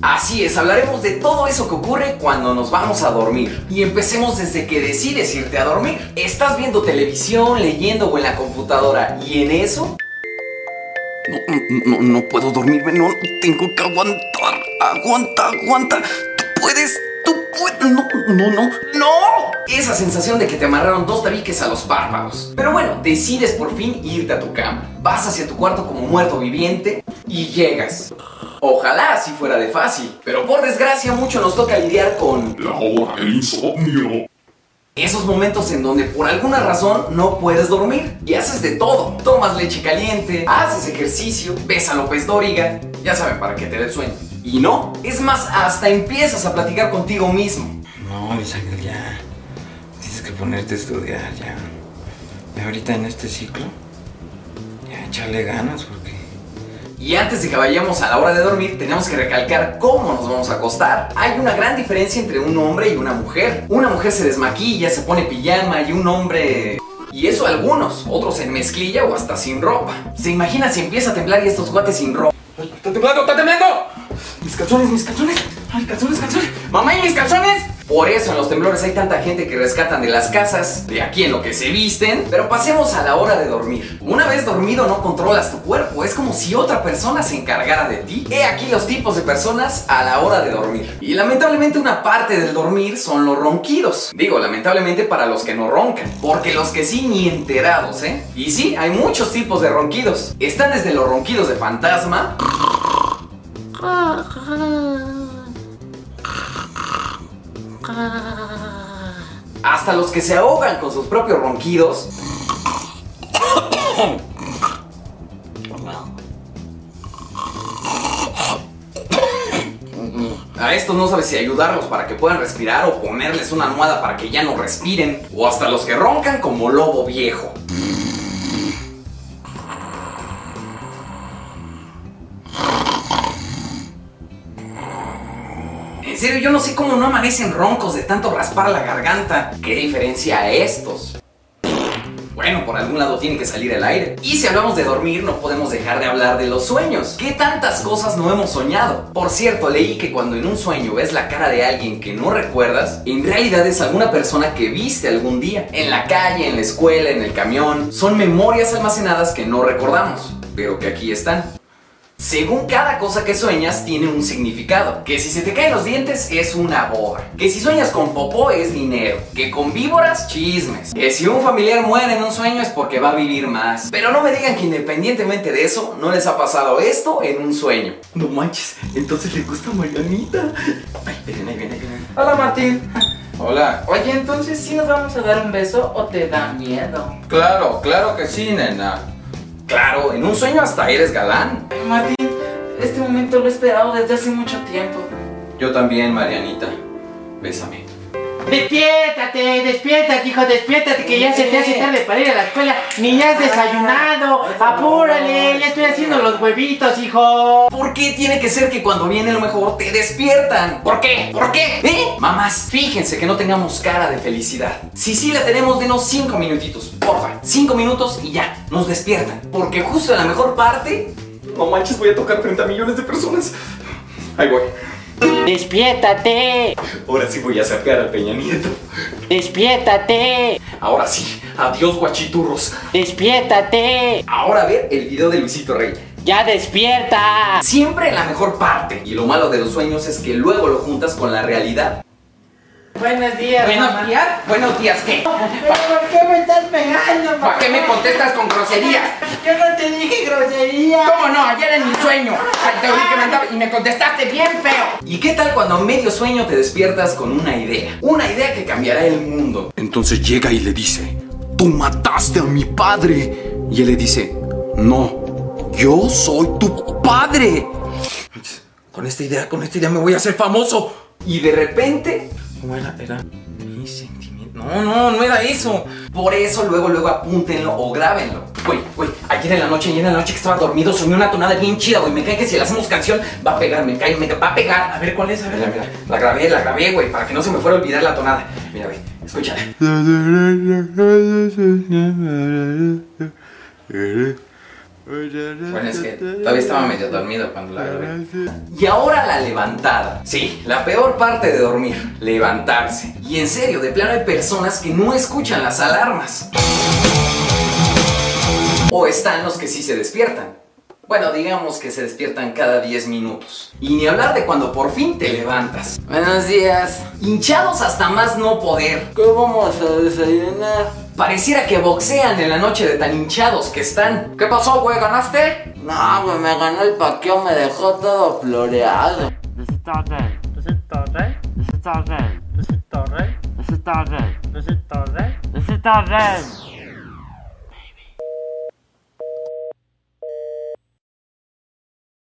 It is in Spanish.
Así es, hablaremos de todo eso que ocurre cuando nos vamos a dormir. Y empecemos desde que decides irte a dormir. Estás viendo televisión, leyendo o en la computadora y en eso... No, no, no puedo dormirme, no, tengo que aguantar. Aguanta, aguanta. Tú puedes, tú puedes. No, no, no, no. Esa sensación de que te amarraron dos tabiques a los párpados. Pero bueno, decides por fin irte a tu cama. Vas hacia tu cuarto como muerto viviente y llegas. Ojalá así fuera de fácil, pero por desgracia mucho nos toca lidiar con La hora del insomnio. esos momentos en donde por alguna razón no puedes dormir y haces de todo. Tomas leche caliente, haces ejercicio, ves a López Dóriga, ya saben para qué te dé el sueño. Y no, es más, hasta empiezas a platicar contigo mismo. No, Luis Ángel, ya. Tienes que ponerte a estudiar, ya. Y ahorita en este ciclo, ya echarle ganas porque. Y antes de que vayamos a la hora de dormir, tenemos que recalcar cómo nos vamos a acostar. Hay una gran diferencia entre un hombre y una mujer. Una mujer se desmaquilla, se pone pijama y un hombre... Y eso algunos, otros en mezclilla o hasta sin ropa. ¿Se imagina si empieza a temblar y estos guates sin ropa? ¡Ay, ¡Está temblando, está temblando! Mis calzones, mis calzones. Ay, calzones, calzones. Mamá, ¿y mis calzones? Por eso en los temblores hay tanta gente que rescatan de las casas, de aquí en lo que se visten. Pero pasemos a la hora de dormir. Una vez dormido no controlas tu cuerpo, es como si otra persona se encargara de ti. He aquí los tipos de personas a la hora de dormir. Y lamentablemente una parte del dormir son los ronquidos. Digo, lamentablemente para los que no roncan, porque los que sí ni enterados, ¿eh? Y sí, hay muchos tipos de ronquidos. Están desde los ronquidos de fantasma hasta los que se ahogan con sus propios ronquidos. A estos no sabes si ayudarlos para que puedan respirar o ponerles una almohada para que ya no respiren. O hasta los que roncan como lobo viejo. En serio, yo no sé cómo no amanecen roncos de tanto raspar la garganta. ¿Qué diferencia a estos? Bueno, por algún lado tiene que salir el aire. Y si hablamos de dormir, no podemos dejar de hablar de los sueños. ¿Qué tantas cosas no hemos soñado? Por cierto, leí que cuando en un sueño ves la cara de alguien que no recuerdas, en realidad es alguna persona que viste algún día. En la calle, en la escuela, en el camión. Son memorias almacenadas que no recordamos, pero que aquí están. Según cada cosa que sueñas tiene un significado. Que si se te caen los dientes es una boda. Que si sueñas con popó es dinero. Que con víboras, chismes. Que si un familiar muere en un sueño es porque va a vivir más. Pero no me digan que independientemente de eso, no les ha pasado esto en un sueño. No manches, entonces le gusta Marianita. Ay, ven, ahí viene, ahí viene. Hola Martín. Hola. Oye, entonces sí nos vamos a dar un beso o te da miedo. Claro, claro que sí, nena. Claro, en un sueño hasta eres galán. Martín, este momento lo he esperado desde hace mucho tiempo. Yo también, Marianita. Bésame. Despiértate, despiértate, hijo, despiértate, que ya se te hace tarde para ir a la escuela. Ni ya has desayunado. Apúrale, ya estoy haciendo los huevitos, hijo. ¿Por qué tiene que ser que cuando viene lo mejor te despiertan? ¿Por qué? ¿Por qué? ¿Eh? Mamás, fíjense que no tengamos cara de felicidad. Si sí la tenemos, denos 5 minutitos, porfa. 5 minutos y ya, nos despiertan. Porque justo en la mejor parte... No manches, voy a tocar frente a millones de personas. Ahí voy. Despiértate, Ahora sí voy a sacar al Peña Nieto. despiértate, Ahora sí, adiós guachiturros. despiértate. Ahora a ver el video de Luisito Rey. Ya despierta. Siempre en la mejor parte. Y lo malo de los sueños es que luego lo juntas con la realidad. Buenos días, Buenos mamá. días. Buenos días, ¿qué? ¿Pero por qué me estás pegando, mamá? ¿Para qué me contestas con groserías? Yo no te dije grosería. ¿Cómo no? Ayer en mi sueño. Te oí que me andaba y me contestaste bien feo. ¿Y qué tal cuando a medio sueño te despiertas con una idea? Una idea que cambiará el mundo. Entonces llega y le dice, tú mataste a mi padre. Y él le dice, no, yo soy tu padre. Con esta idea, con esta idea me voy a hacer famoso. Y de repente, ¿Cómo era? Era mi sentimiento. No, no, no era eso. por eso luego, luego apúntenlo o grábenlo. Güey, güey, ayer en la noche, ayer en la noche que estaba dormido, soñé una tonada bien chida, güey. Me cae que si le hacemos canción, va a pegar, me cae, me va a pegar. A ver, ¿cuál es? A ver, mira, la grabé, la grabé, güey, para que no se me fuera a olvidar la tonada. Mira, güey, escúchala. Bueno, es que todavía estaba medio dormido cuando la grabé. Y ahora la levantada. Sí, la peor parte de dormir, levantarse. Y en serio, de plano hay personas que no escuchan las alarmas. O están los que sí se despiertan. Bueno, digamos que se despiertan cada 10 minutos. Y ni hablar de cuando por fin te levantas. Buenos días. Hinchados hasta más no poder. ¿Qué vamos a desayunar? Pareciera que boxean en la noche de tan hinchados que están. ¿Qué pasó, güey? ¿Ganaste? No, güey, me ganó el paqueo, me dejó todo floreado.